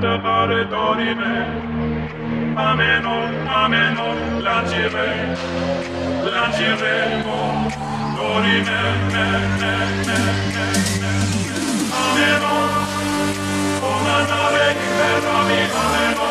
adăpărătorii mei. Amenul, amenul, la ce la ce vrei, dorii mei, mei, mei, mei, mei, o mănare la la.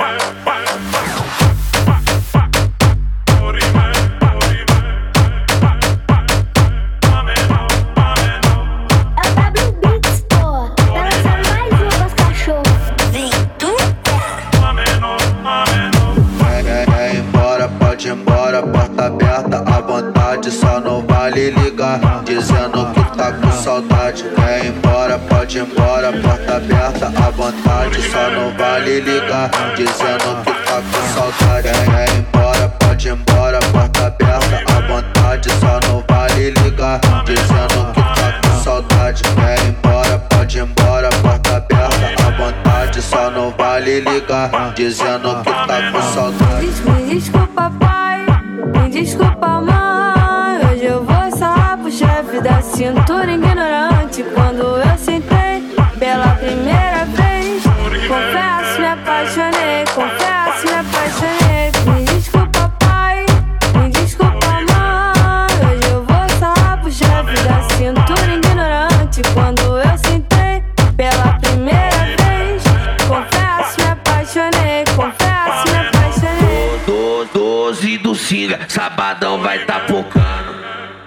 pode ir embora, porta aberta à vontade. Só não vale ligar, dizendo que tá com saudade. Quer ir embora, pode ir embora, porta aberta à vontade. Só não vale ligar, dizendo que tá com saudade. Ir embora, pode ir embora, porta aberta à vontade. Só não vale ligar, dizendo que tá com saudade. Me desculpa, pai, me desculpa, mãe. Hoje eu vou chefe da cintura ignorante quando eu sabadão vai tá focando.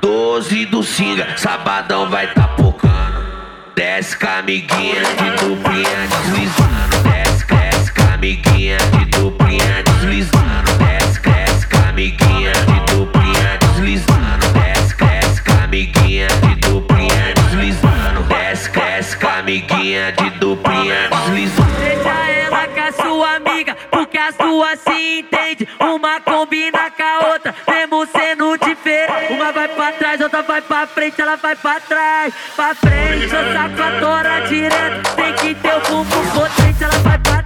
12 do Singa, sabadão vai tá pocando. Desce com amiguinha de duplinha deslizando. As duas se entendem. Uma combina com a outra, mesmo sendo diferente. Uma vai pra trás, outra vai pra frente, ela vai pra trás. Pra frente, eu saco a tora direto. Tem que ter o bumbum potente, ela vai pra trás,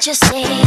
can't you see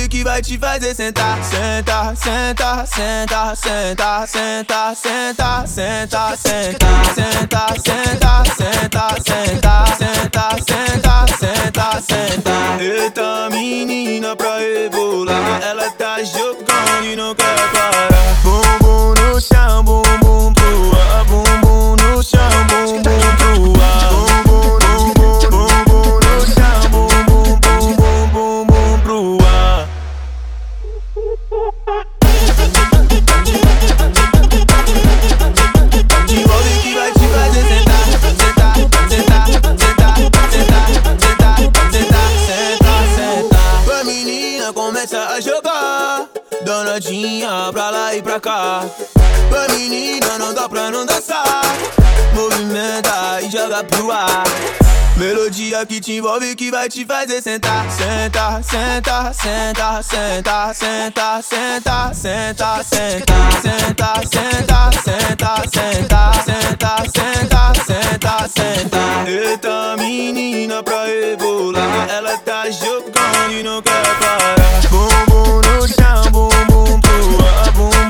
envolve que vai te fazer sentar. Senta, senta, senta, senta, senta, senta, senta, senta, senta, senta, senta, senta, senta, senta, senta, senta. Eita menina pra rebolar, ela tá jogando e não quer parar. Bumbum no chão, bumbum pra e pra cá. Vai menina, não dá pra não dançar, movimenta e joga pro ar. Melodia que te envolve que vai te fazer sentar, senta, senta, senta, senta, senta, senta, senta, senta, senta, senta, senta, senta, senta, senta, senta, senta. Eita menina pra rebolar, ela tá jogando e não quer parar. Bumbum no chão, bumbum pro ar,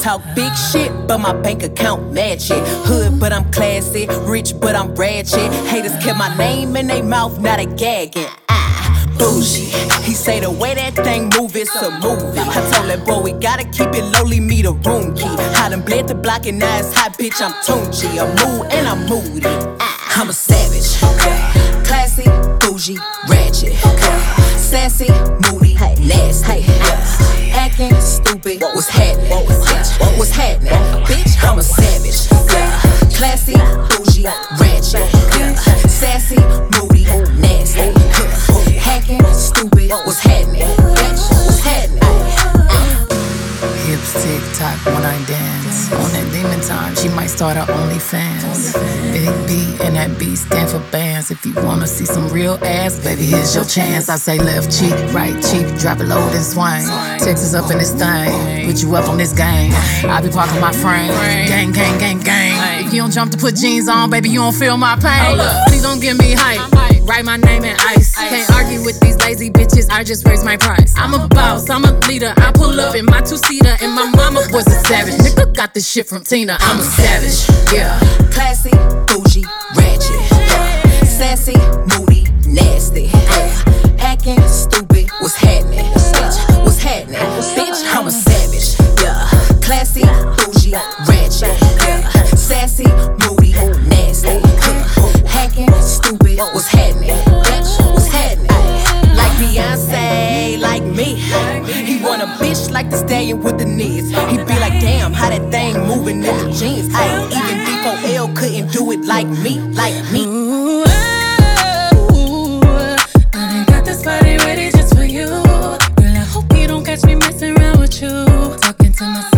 Talk big shit, but my bank account match it. Hood, but I'm classy. Rich, but I'm ratchet. Haters kept my name in their mouth, not a gagging. Ah, bougie. He say the way that thing move, it's a movie. I told that boy we gotta keep it lowly, me the room key. I done bled the block and now it's hot, bitch. I'm Tunchi. I'm mood and I'm moody. Ah, I'm a savage. Classy, bougie, ratchet. Sassy, moody, nasty. Yeah. Acting stupid, what's happening? Bitch, what's happening? Bitch, I'm a savage. Yeah. Classy, bougie, ratchet. Yeah. Sassy, moody, nasty. Hacking, stupid, what's happening? Bitch, what's happening? Tick tock when I dance. On that demon time, she might start her OnlyFans. Big B and that B stand for bands. If you wanna see some real ass, baby, here's your chance. I say left cheek, right cheek, drop it low and swing. Texas up in this thing, put you up on this game. I be parking my frame, gang, gang, gang, gang. If you don't jump to put jeans on, baby, you don't feel my pain. Please don't give me hype. Write my name in ice. Can't argue with these lazy bitches. I just raise my price. I'm a boss. I'm a leader. I pull up in my two seater, and my mama was a savage. Nigga got this shit from Tina. I'm a savage. Yeah. Classy, bougie, ratchet. Yeah. Sassy, moody, nasty. Yeah. Acting stupid, what's happening? What's happening? Bitch, I'm a savage. Yeah. Classy, bougie, ratchet. Yeah. Sassy, moody, nasty. Yeah. Hacking, stupid, what's happening? Bitch, what's happening? Beyonce, like me. He want a bitch like the stallion with the knees. He be like, damn, how that thing moving in the jeans. I even D4L couldn't do it like me, like me. I got this ready just for you. Girl, I hope you don't catch me messing around with you. Talking to myself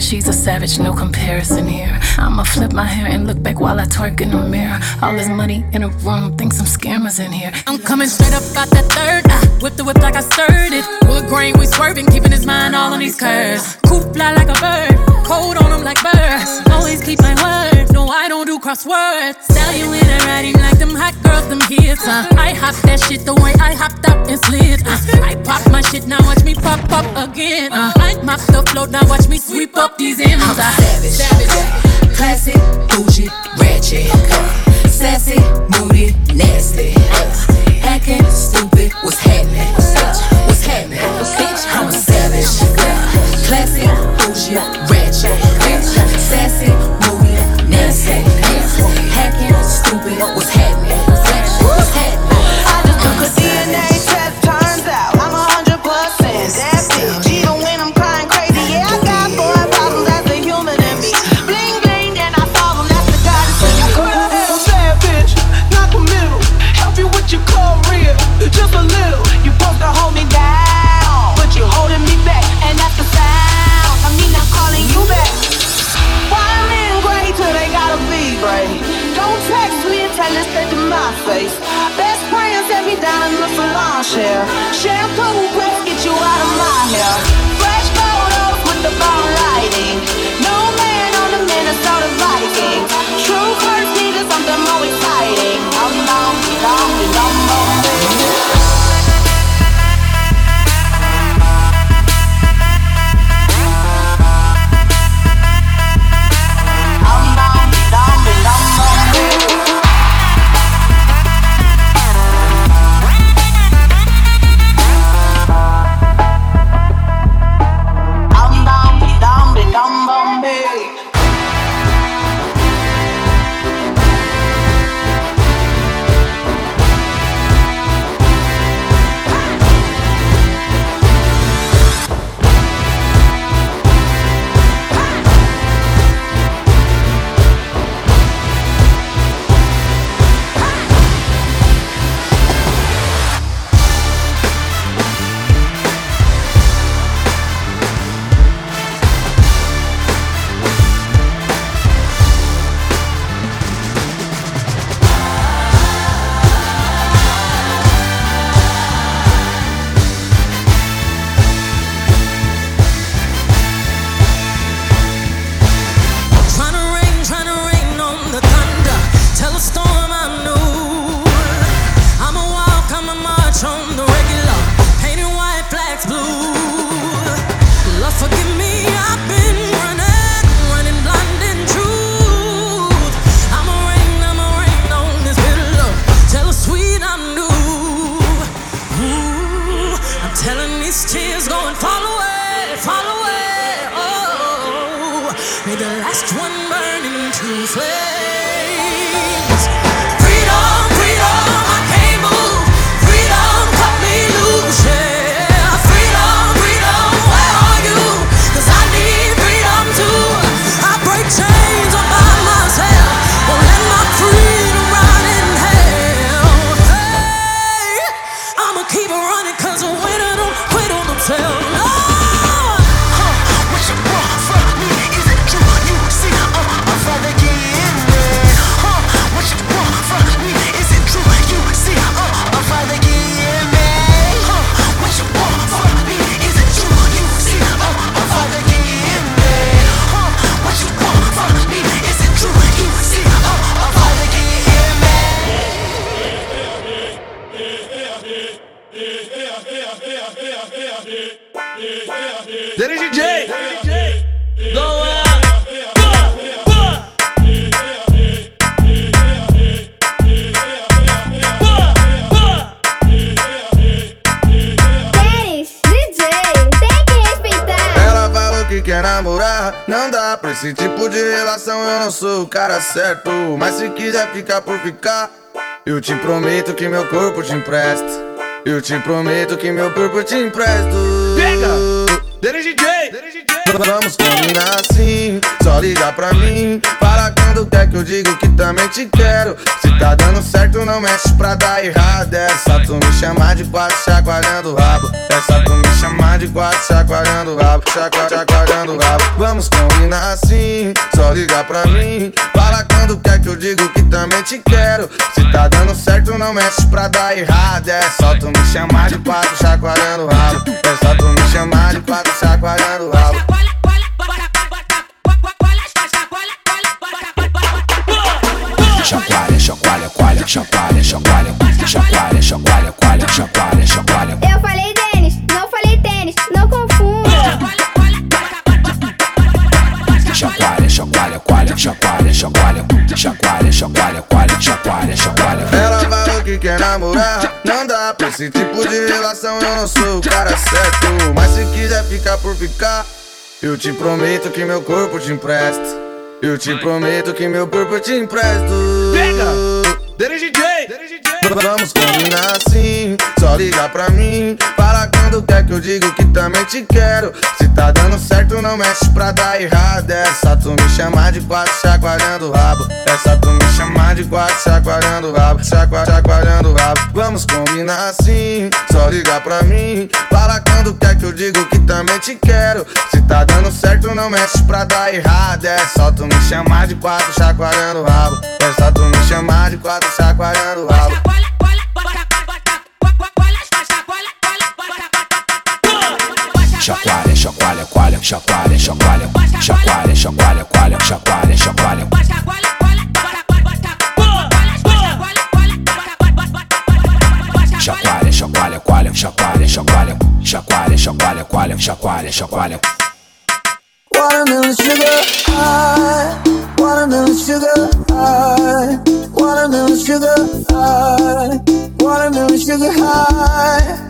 She's a savage, no comparison here. I'ma flip my hair and look back while I twerk in the mirror. All this money in a room, think some scammers in here. I'm coming straight up out that third. I whip the whip like I stirred it. Wood grain, we swerving, keeping his mind all on these curves. Coop fly like a bird, cold on him like birds. Always keep my word, crosswords. Tell you in a writing like them hot girls, them hits. Uh. I hop that shit the way I hopped up and slid. Uh. I pop my shit, now watch me pop up again. Uh. I mop the float, now watch me sweep up these ends. I'm savage, savage, classic, bougie, ratchet, sassy, moody, nasty, hacking, stupid, what's happening? certo. Mas se quiser ficar por ficar, eu te prometo que meu corpo te empresta. Eu te prometo que meu corpo te empresta. Pega! Dere DJ! Vamos combinar assim, só liga pra mim. Para quando quer que eu digo que também te quero? Se tá dando certo não mexe pra dar errado. É só tu me chamar de quatro chacoalhando o rabo. É só tu me chamar de quatro chacoalhando o rabo Chacoa, chacoalhando o rabo. Vamos combinar assim, só ligar pra mim. Fala quando quer que eu digo que também te quero. Se tá dando certo não mexe pra dar errado. É só tu me chamar de quatro chacoalhando o rabo. É só tu me chamar de quatro chacoalhando o rabo. chacoalha, chacoalha, coalha, chacoalha, chacoalha, chacoalha, chacoalha, coalha, chacoalha, chacoalha. Eu falei Denis, não falei tênis, não confunda. Chacoalha, chacoalha, coalha, chacoalha, chacoalha, chacoalha, chacoalha, coalha, chacoalha, chacoalha. Ela falou que quer namorar, não dá pra esse tipo de relação, eu não sou o cara certo. Mas se quiser ficar por ficar, eu te prometo que meu corpo te empresta. Eu te prometo que meu corpo te empresto. Pega! Dere DJ! Vamos combinar assim, só liga pra mim. Fala quando quer que eu digo que também te quero. Se tá dando certo, não mexe pra dar errado. Só tu me chamar de quatro, chacoalhando o rabo. Só tu me chamar de quatro, chacoalhando o rabo. Chacoalhando o rabo. Vamos combinar assim, só liga pra mim. Fala quando quer que eu digo que também te quero. Se tá dando certo, não mexe pra dar errado. É só tu me chamar de quatro, chacoalhando o rabo. É só tu me chamar de quatro, chacoalhando o rabo. Chacoalha, chacoalha, coalha, chacoalha, chacoalha, chacoalha, chacoalha, coalha, chacoalha, chacoalha. Chacoalha, chacoalha, coalha, chacoalha, chacoalha, chacoalha, chacoalha, coalha, chacoalha, chacoalha. Watermelon sugar? High, watermelon sugar? High, watermelon sugar high, watermelon sugar high.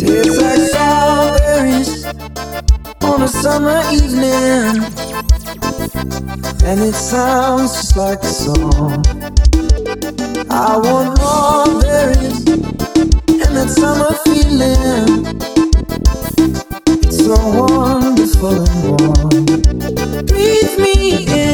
Tastes like strawberries on a summer evening. And it sounds just like a song. I want more berries and that summer feeling. So wonderful and warm. Breathe me in,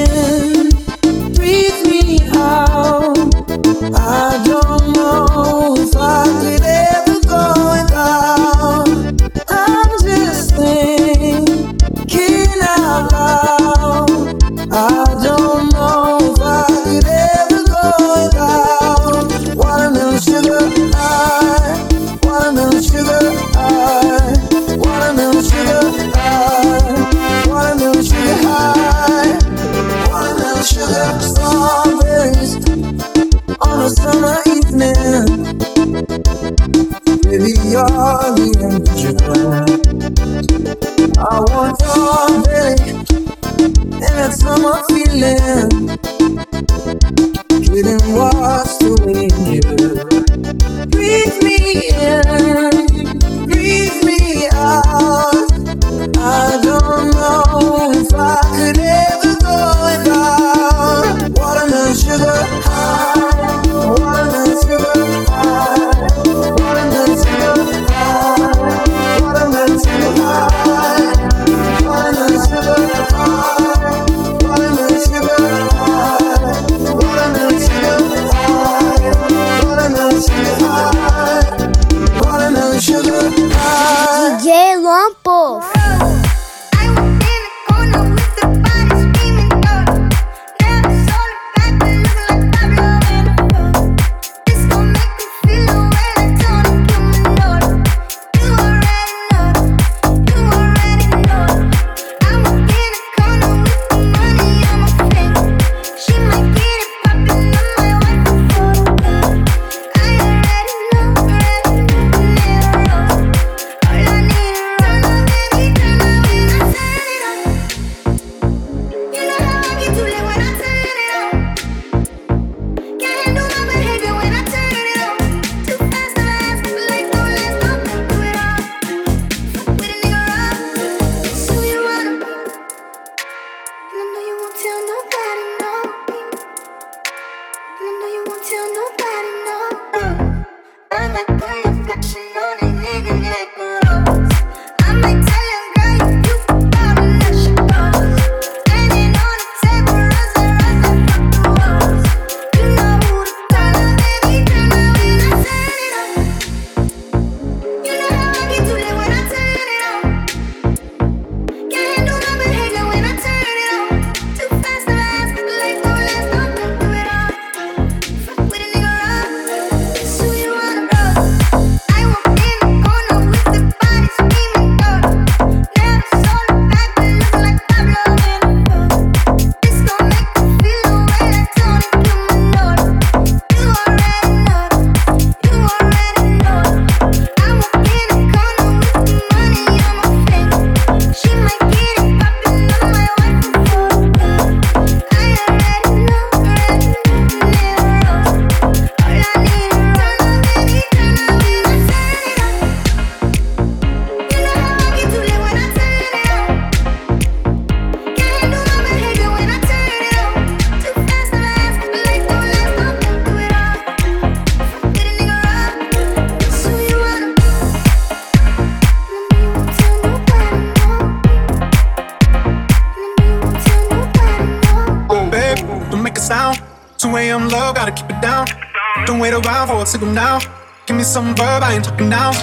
talking down.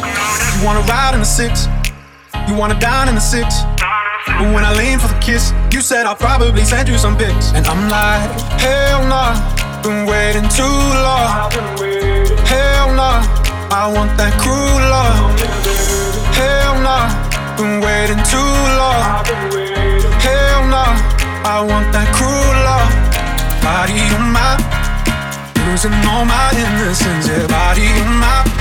You wanna ride in the six, you wanna dine in the six. But when I lean for the kiss, you said I'll probably send you some pics. And I'm like, hell nah, been waiting too long. Hell nah, I want that cruel love. Hell nah, been waiting too long. Hell nah, I want that cruel love. Body on my, losing all my innocence. Yeah, body on my.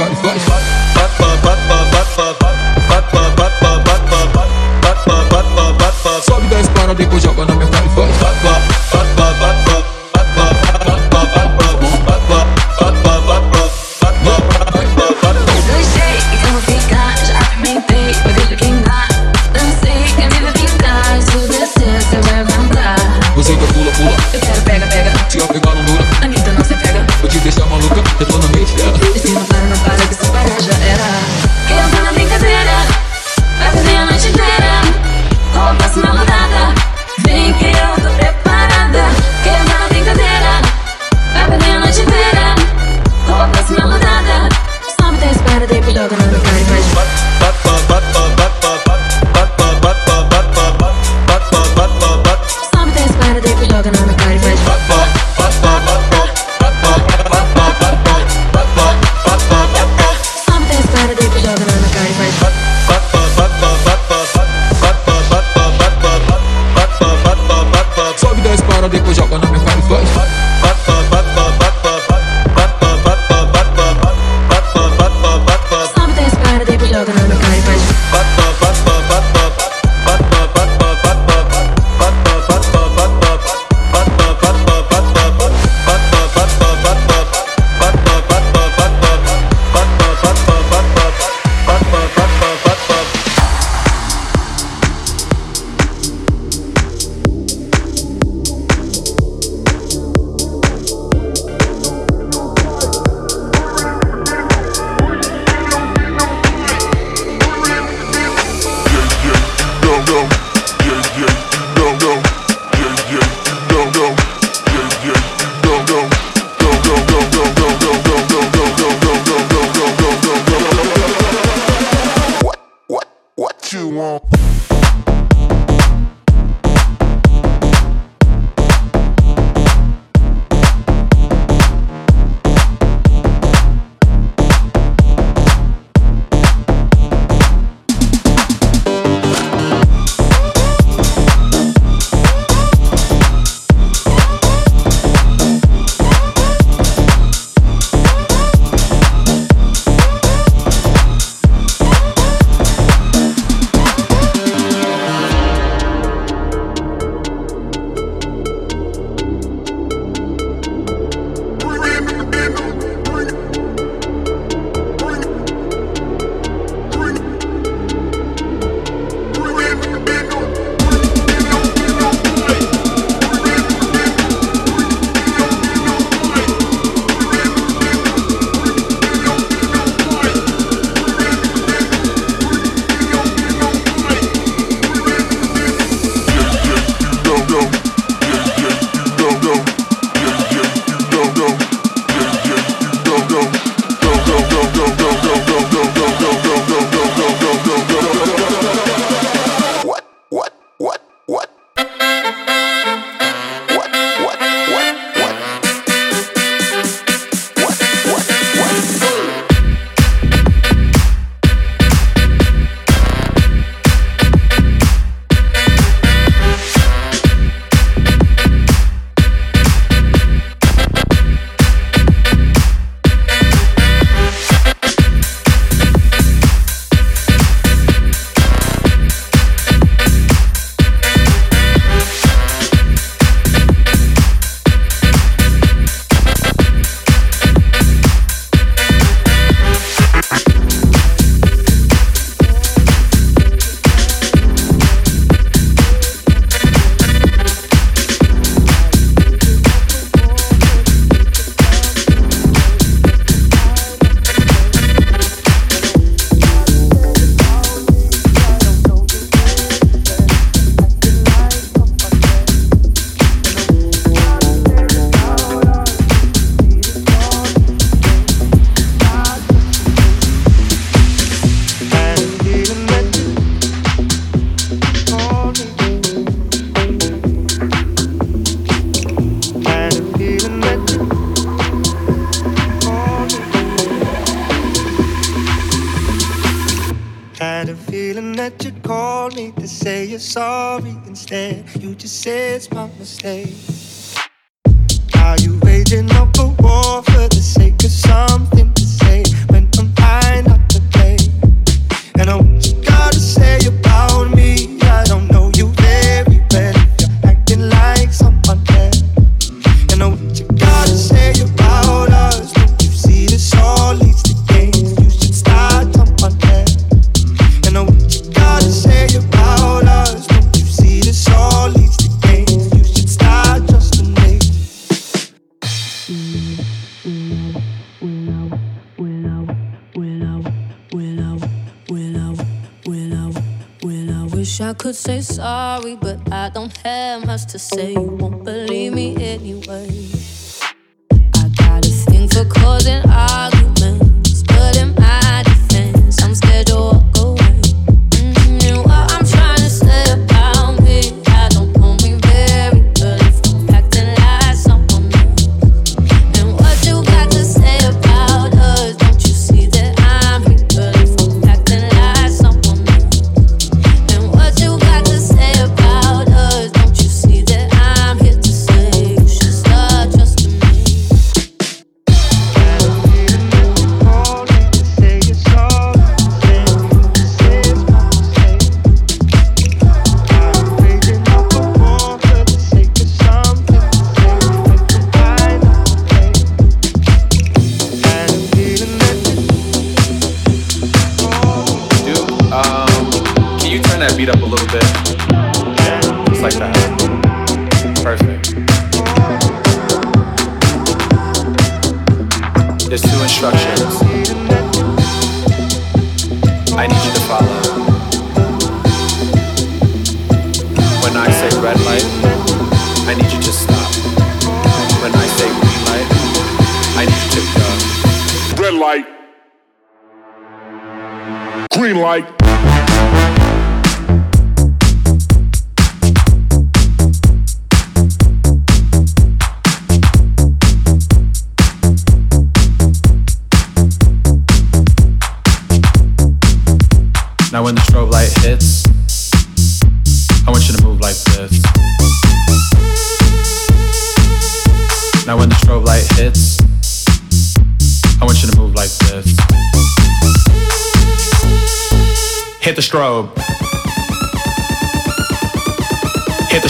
got, he's got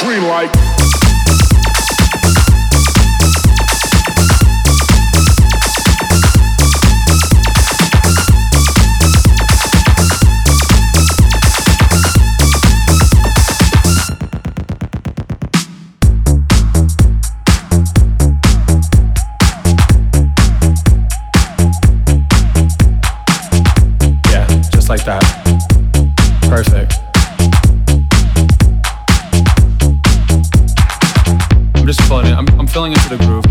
dreamlike. filling into the groove.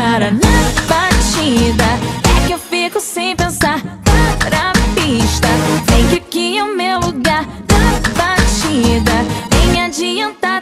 para na batida. É que eu fico sem pensar Para a pista. Vem que aqui é o meu lugar na batida. Vem adiantar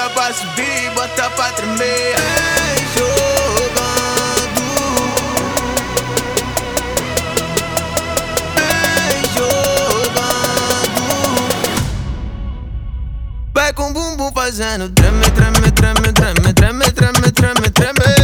bota pra subir, bota pra tremer. Ei, jogando. Ei, jogando. Vai com bumbum fazendo treme, treme, treme, treme, treme, treme, treme, treme.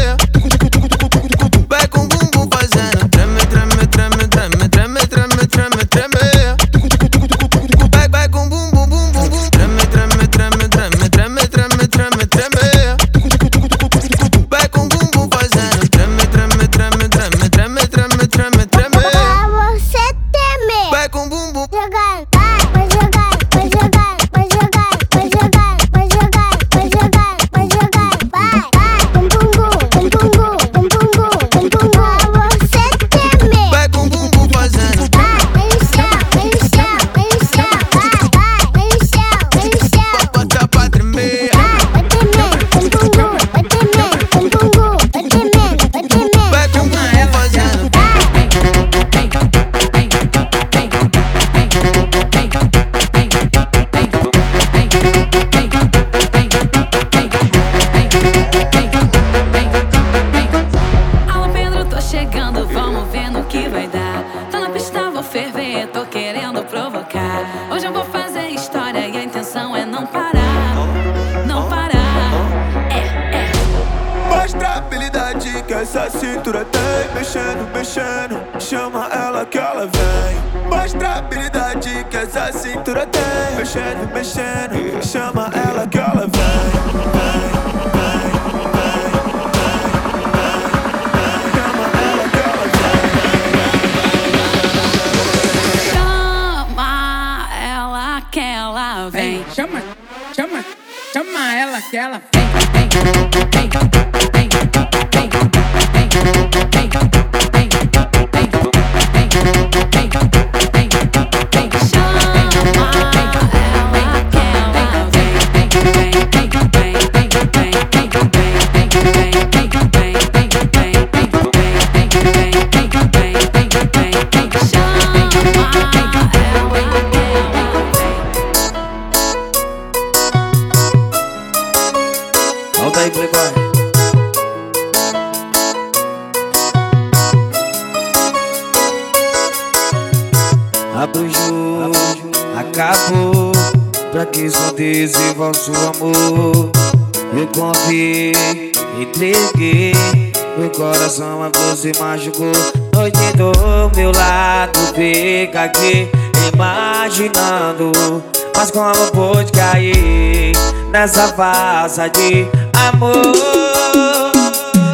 essa vaza de amor.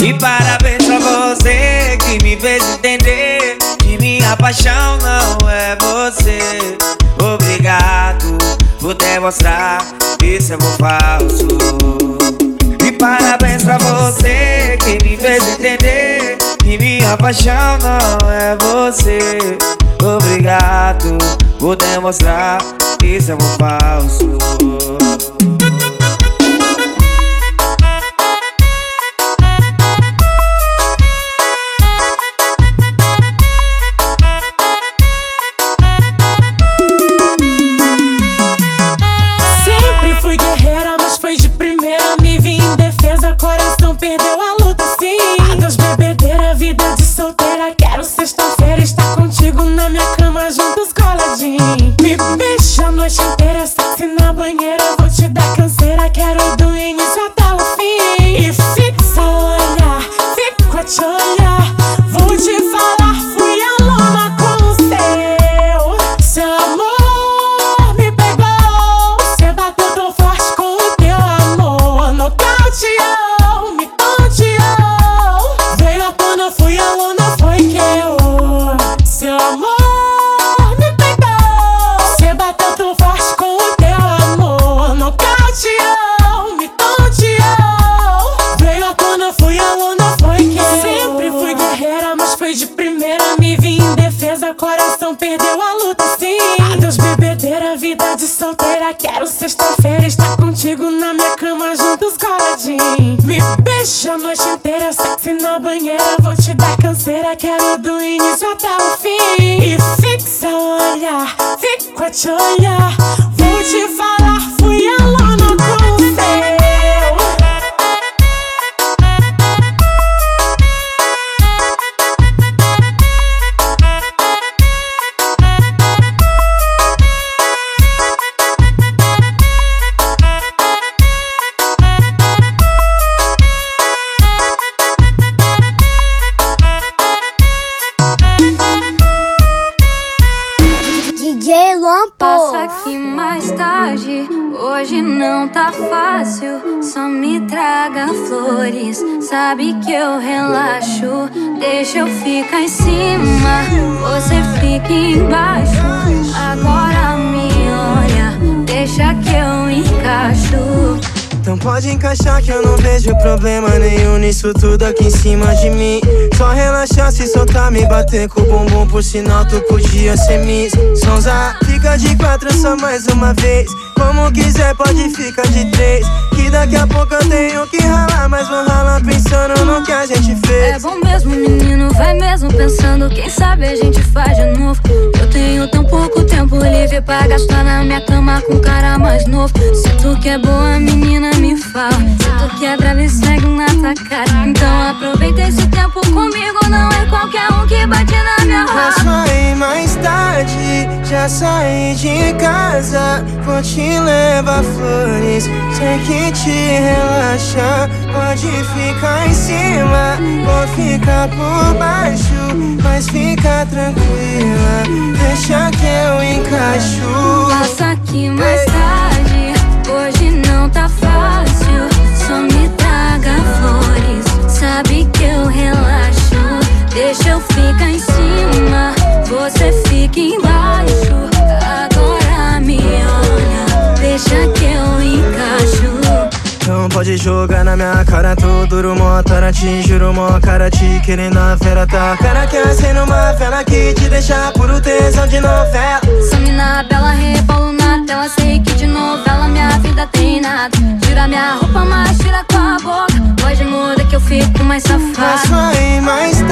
E parabéns pra você que me fez entender que minha paixão não é você. Obrigado por demonstrar isso é amor falso. E parabéns pra você que me fez entender que minha paixão não é você. Obrigado por demonstrar isso é amor falso. Problema nenhum nisso tudo aqui em cima de mim. Só relaxar, se soltar, me bater com o bumbum, por sinal tu podia ser miss. Sonza, fica de quatro só mais uma vez. Como quiser, pode ficar de três. Que daqui a pouco eu tenho que ralar, mas vou ralar pensando no que a gente É fez. bom mesmo, menino, vai mesmo pensando. Quem sabe a gente faz de novo. Eu tenho tão pouco tempo livre pra gastar na minha cama com um cara mais novo. Se tu que é boa, menina, me fala. Tu que brava e segue na tua cara. Então aproveita esse tempo comigo. Não é qualquer um que bate na minha Vou raba. sair mais tarde, já saí de casa. Vou te levar flores, sei que te relaxa. Pode ficar em cima, vou ficar por baixo. Mas fica tranquila, deixa que eu encaixo. Passa aqui mais tarde, você fica embaixo. Agora me olha, deixa que eu encaixo. Então pode jogar na minha cara, tô duro, mó tara, te juro, mó cara, te querendo a fera, tá? Cara que acende uma vela que te deixa puro tesão de novela. Some na bela, rebolo na tela. Sei que de novela minha vida tem nada. Tira minha roupa, mas tira com a boca. Hoje muda que eu fico mais Vou safada. sair mais tarde,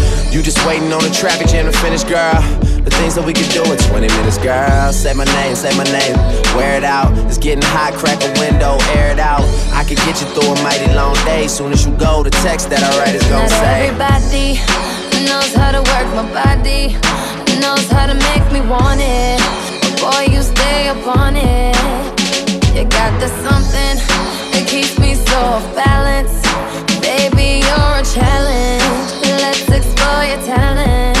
You just waiting on the traffic jam to finish, girl. The things that we can do in 20 minutes, girl. Say my name, say my name. Wear it out. It's getting hot, crack a window, air it out. I can get you through a mighty long day. Soon as you go, the text that I write is gonna Not say. everybody knows how to work my body, knows how to make me want it. But boy, you stay up on it. You got the something that keeps me so off balance. Baby, you're a challenge. Let's explore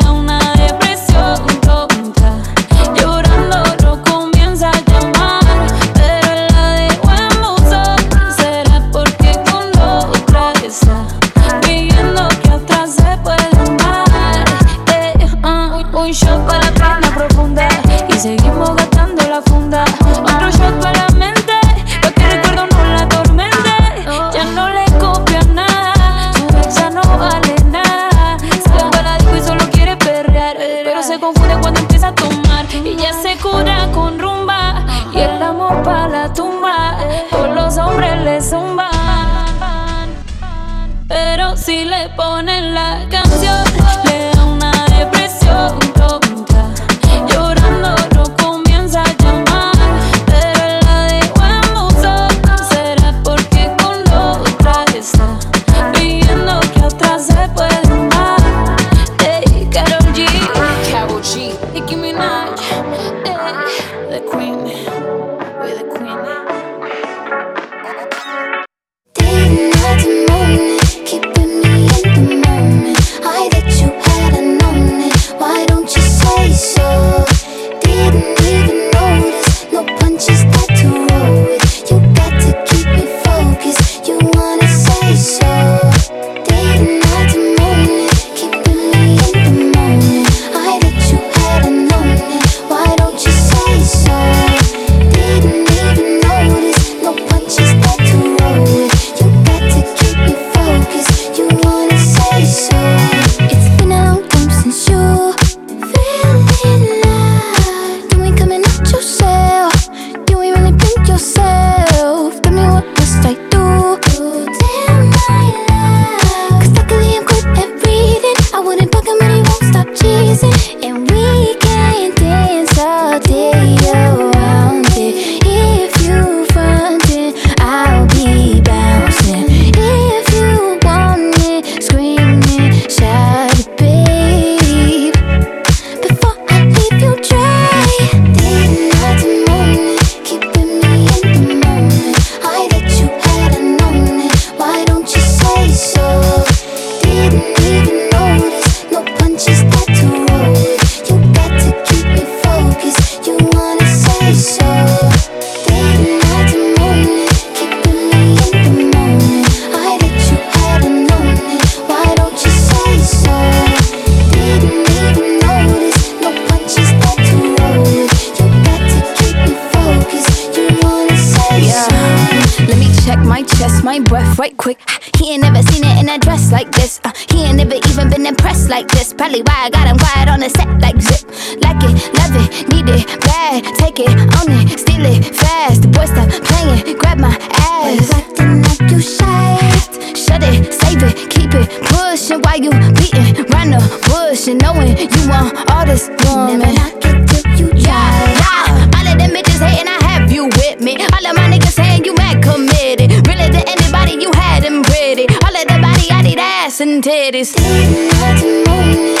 beating round the bush and knowing you want all this woman. Never knock it till you try. Yeah, yeah. All of them bitches hating, I have you with me. All of my niggas saying you mad committed. Really to anybody you had them pretty. All of the body, I need ass and titties. Didn't like to move.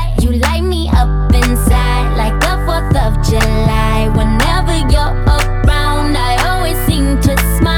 You light me up inside like the 4th of July. Whenever you're around, I always seem to smile.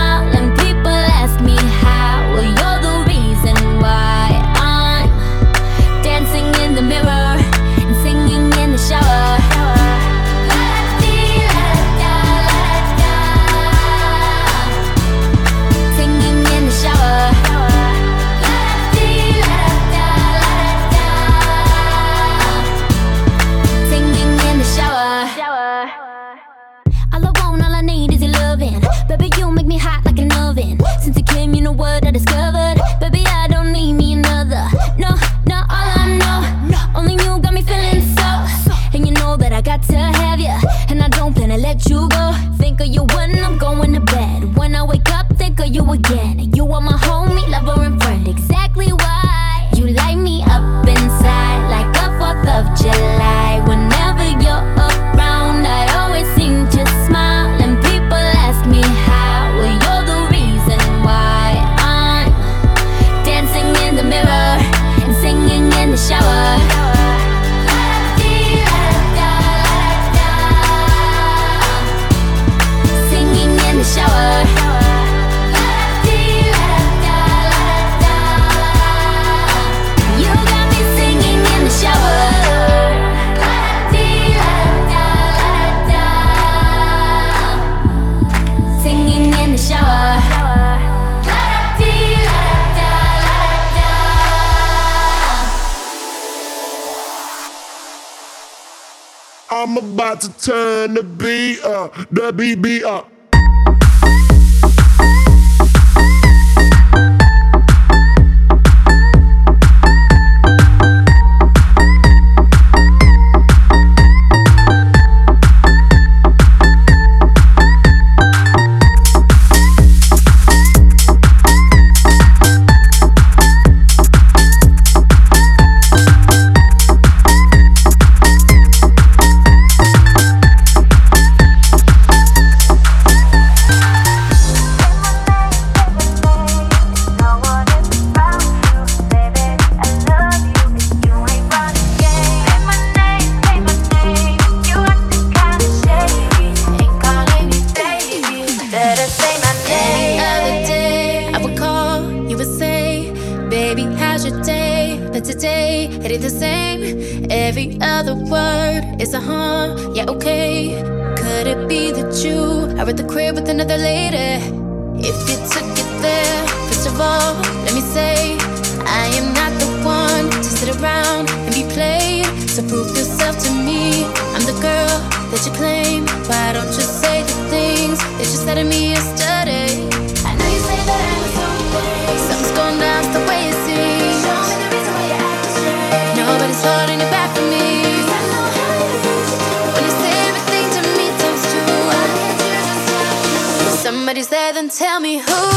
let you go. Think of you when I'm going to bed. When I wake up, think of you again. You are my about to turn the beat up, the BB up. Then tell me who.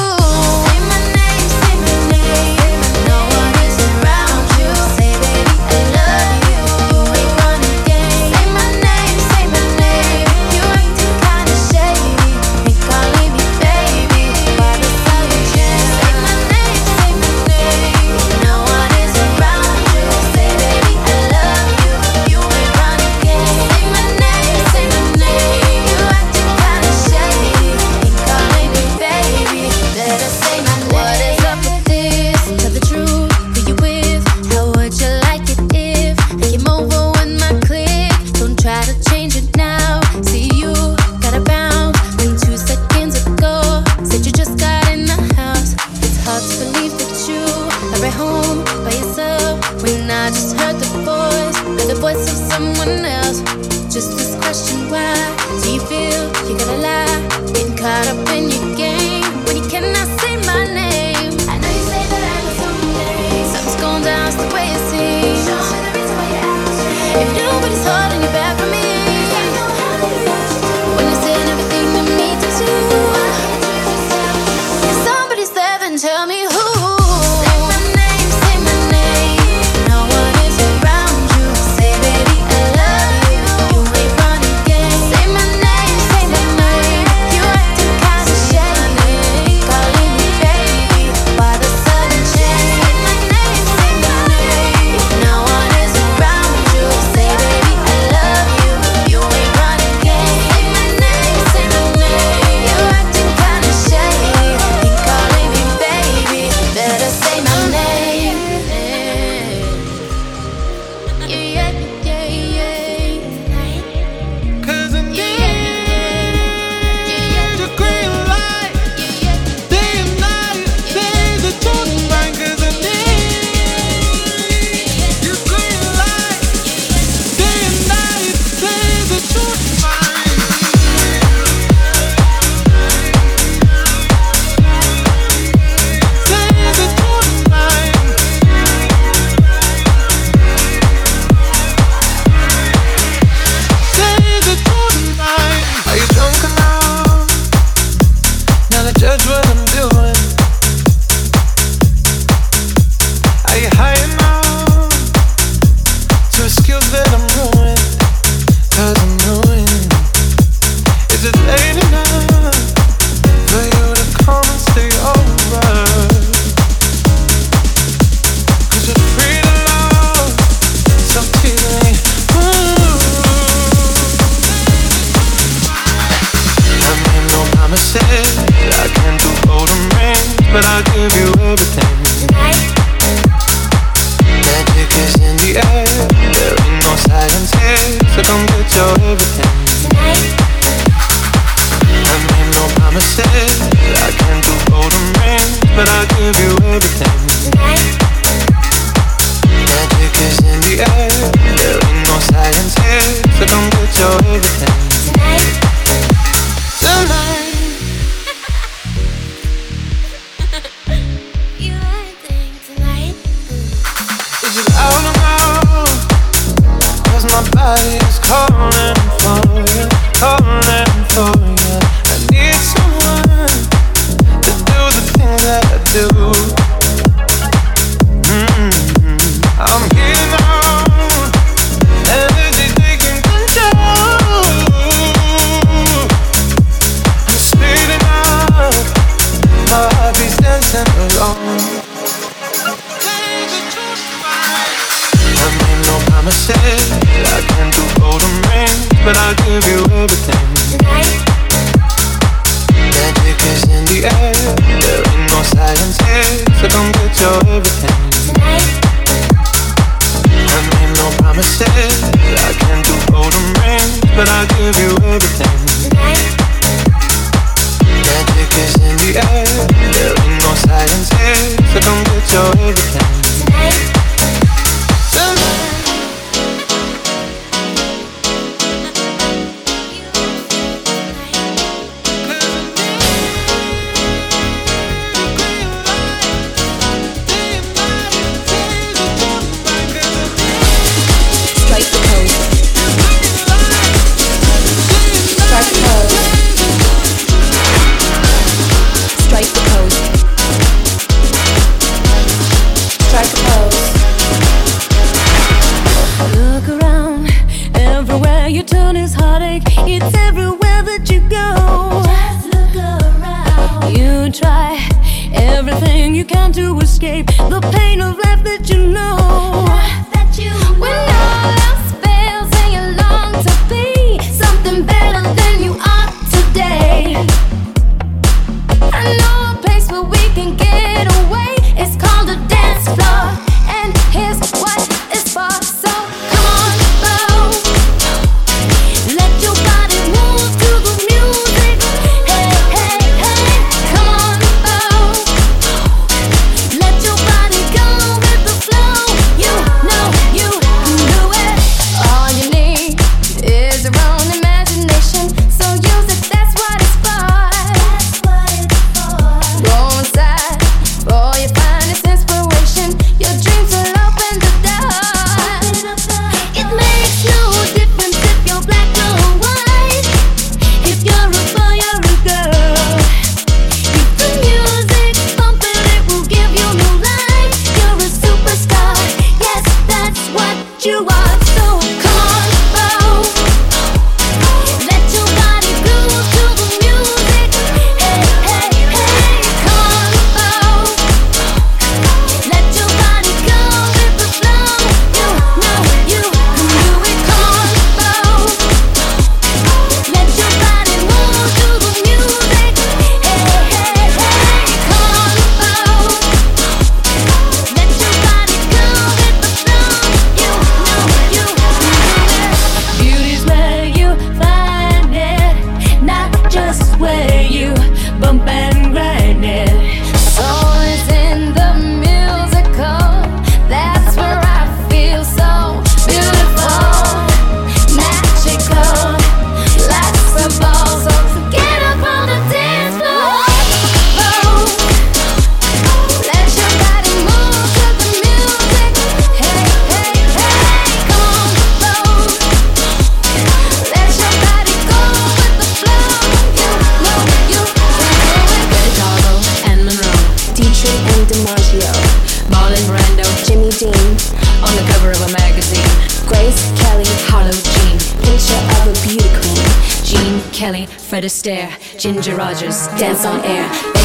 Ginger Rogers, Dance on Air.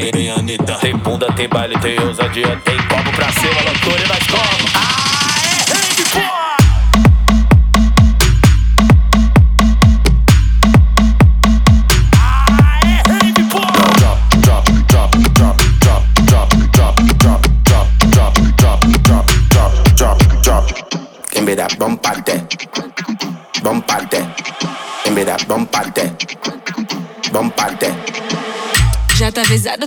tem, Anitta, tem bunda, tem baile, tem ousadia, tem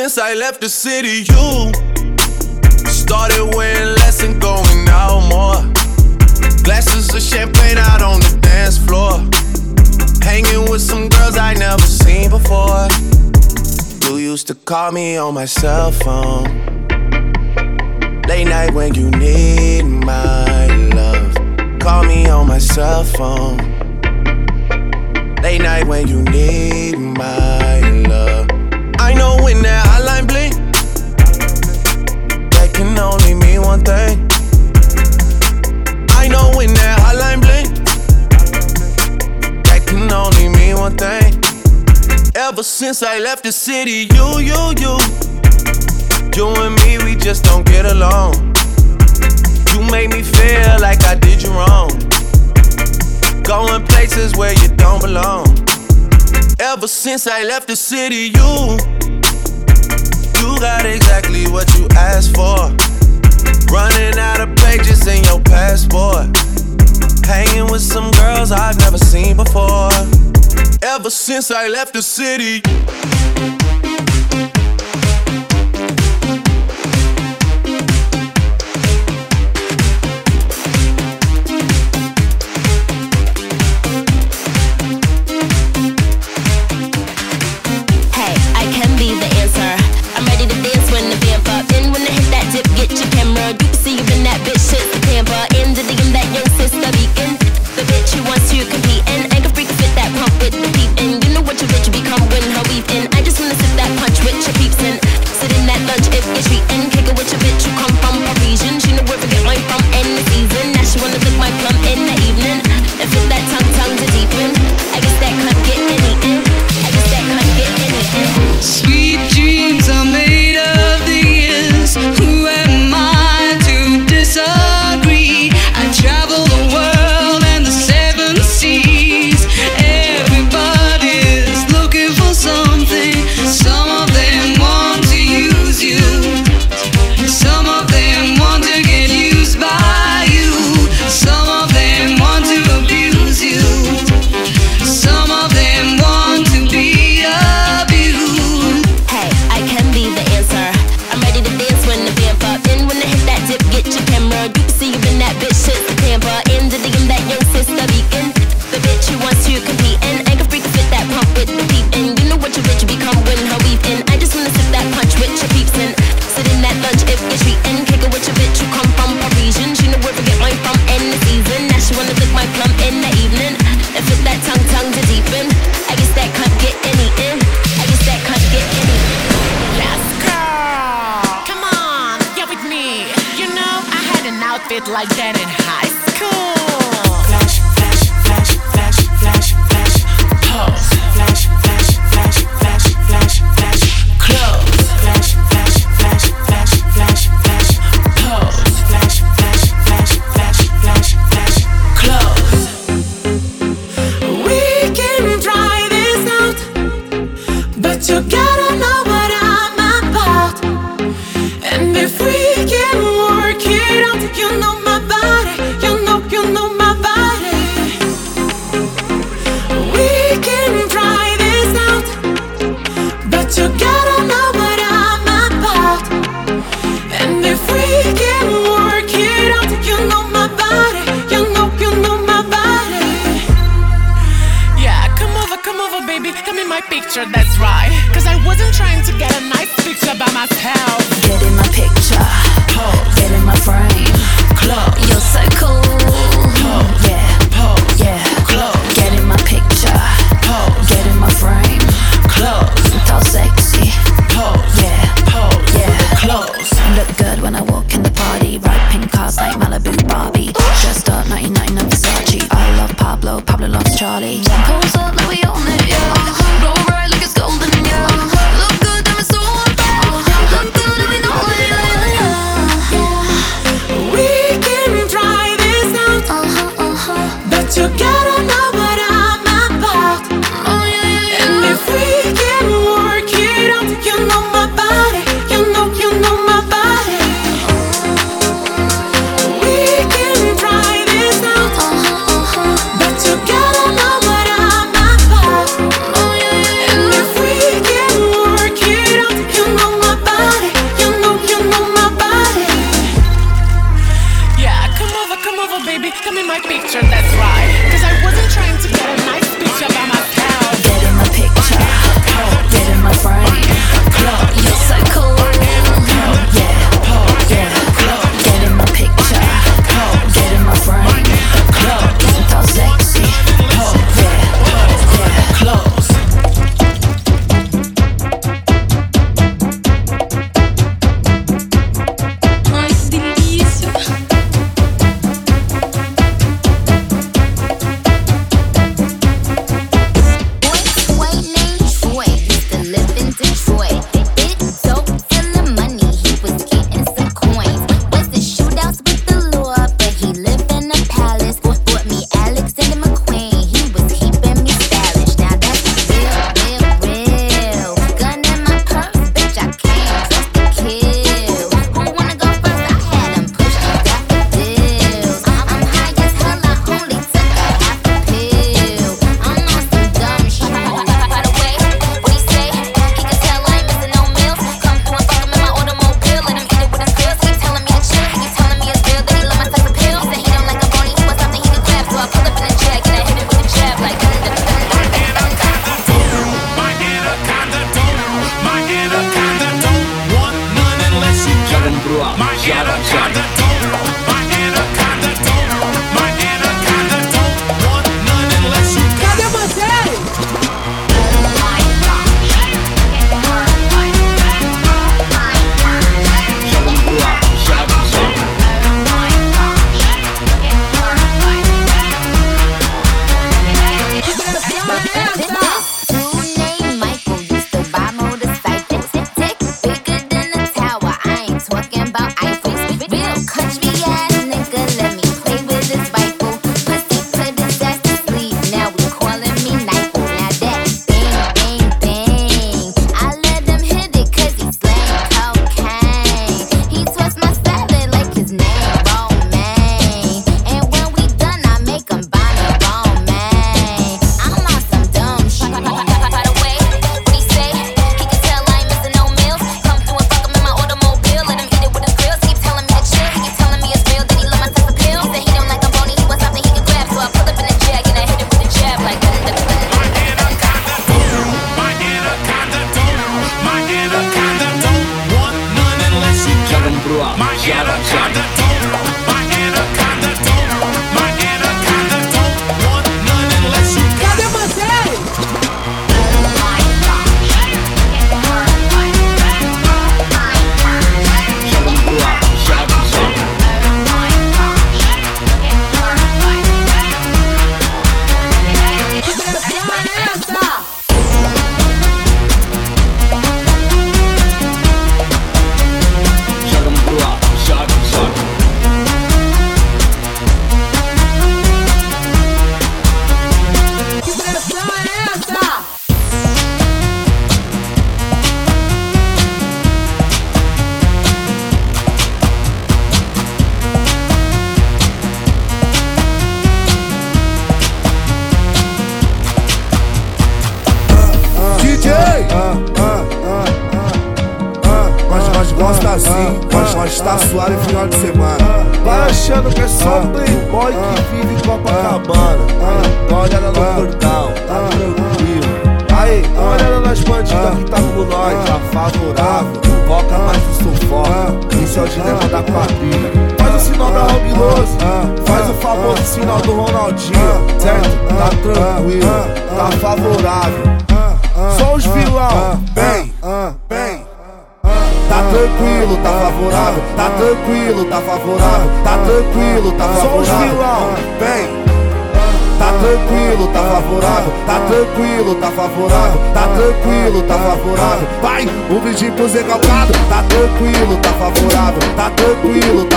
since I left the city. You started wearing less and going out more. Glasses of champagne out on the dance floor. Hanging with some girls I never seen before. You used to call me on my cell phone. Late night when you need my love. Call me on my cell phone. Late night when you need my love. I know when that bling bling. That can only mean one thing. I know when that hotline bling. That can only mean one thing. Ever since I left the city, you, you, you. You and me, we just don't get along. You make me feel like I did you wrong. Going places where you don't belong. Ever since I left the city, you not exactly what you asked for. Running out of pages in your passport. Hanging with some girls I've never seen before. Ever since I left the city.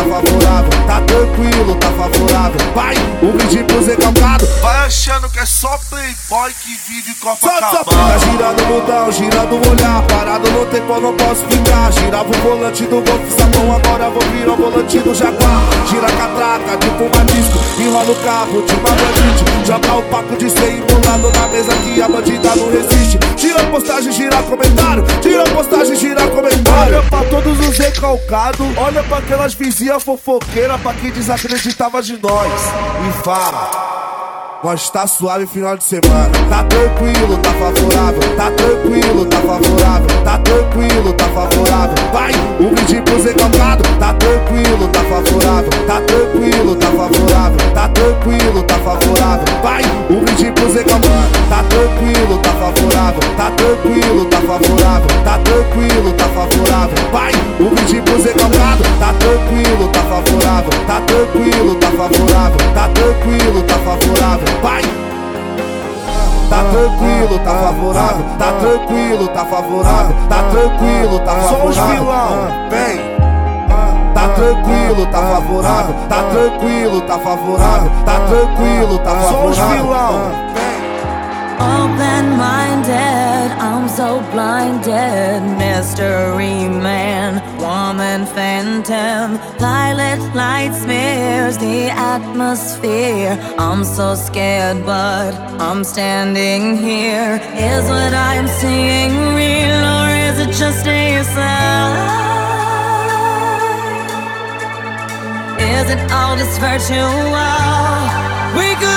Favorável, tá tranquilo, tá favorável. Vai, um brinde pro Zé Calcado. Vai achando que é só playboy que vive Copacabana. Tá girando o mundão, girando o olhar, parado no tempo eu não posso ficar. Girava o volante do Golf Sapão, agora vou virar o volante do Jaguar. Gira a catraca, tipo uma disco, enrola o cabo de uma bandite. Joga o paco de 100 embolado na mesa que a bandida não resiste. Gira postagem, gira comentário. Gira postagem, gira comentário. Olha pra todos os recalcados. Olha pra aquelas vizinhas fofoqueiras. Pra quem desacreditava de nós. E fala. Nós tá suave final de semana. Tá tranquilo, tá favorável. Tá tranquilo, tá favorável. Tá tranquilo, tá favorável. Vai, um brinde pro Zé Calcado. Tá tranquilo, tá favorável. Tá tranquilo, tá favorável. Tá tranquilo, tá favorável. Vai, um brinde pro Zé Calcado. Tá tranquilo, tá favorável. Tá tranquilo, tá favorável. Tá tranquilo, tá favorável. Vai, um brinde pro Zé Calcado. Tá tranquilo, tá favorável. Tá tranquilo, tá favorável. Tá tranquilo, tá favorável. Vai! Tá tranquilo, tá favorável, tá tranquilo, tá favorável, tá tranquilo, tá favorável. Só os vilão, vem. Tá tranquilo, tá favorável, tá tranquilo, tá favorável, tá tranquilo, tá favorável. Só os vilão, Open minded, I'm so blinded. Mystery man, woman phantom. Violet light smears the atmosphere. I'm so scared, but I'm standing here. Is what I'm seeing real, or is it just a sign? Is it all just virtual? We could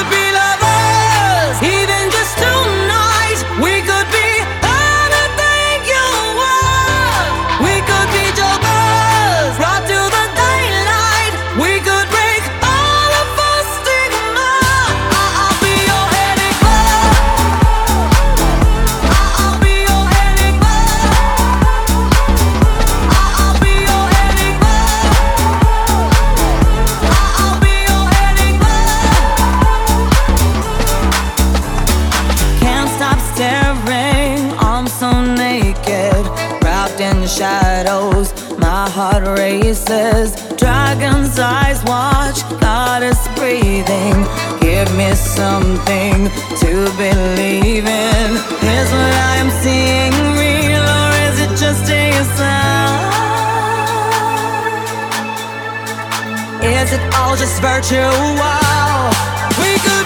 races, dragon's eyes watch, goddess breathing. Give me something to believe in. Is what I am seeing real, or is it just a sign? Is it all just virtual? We could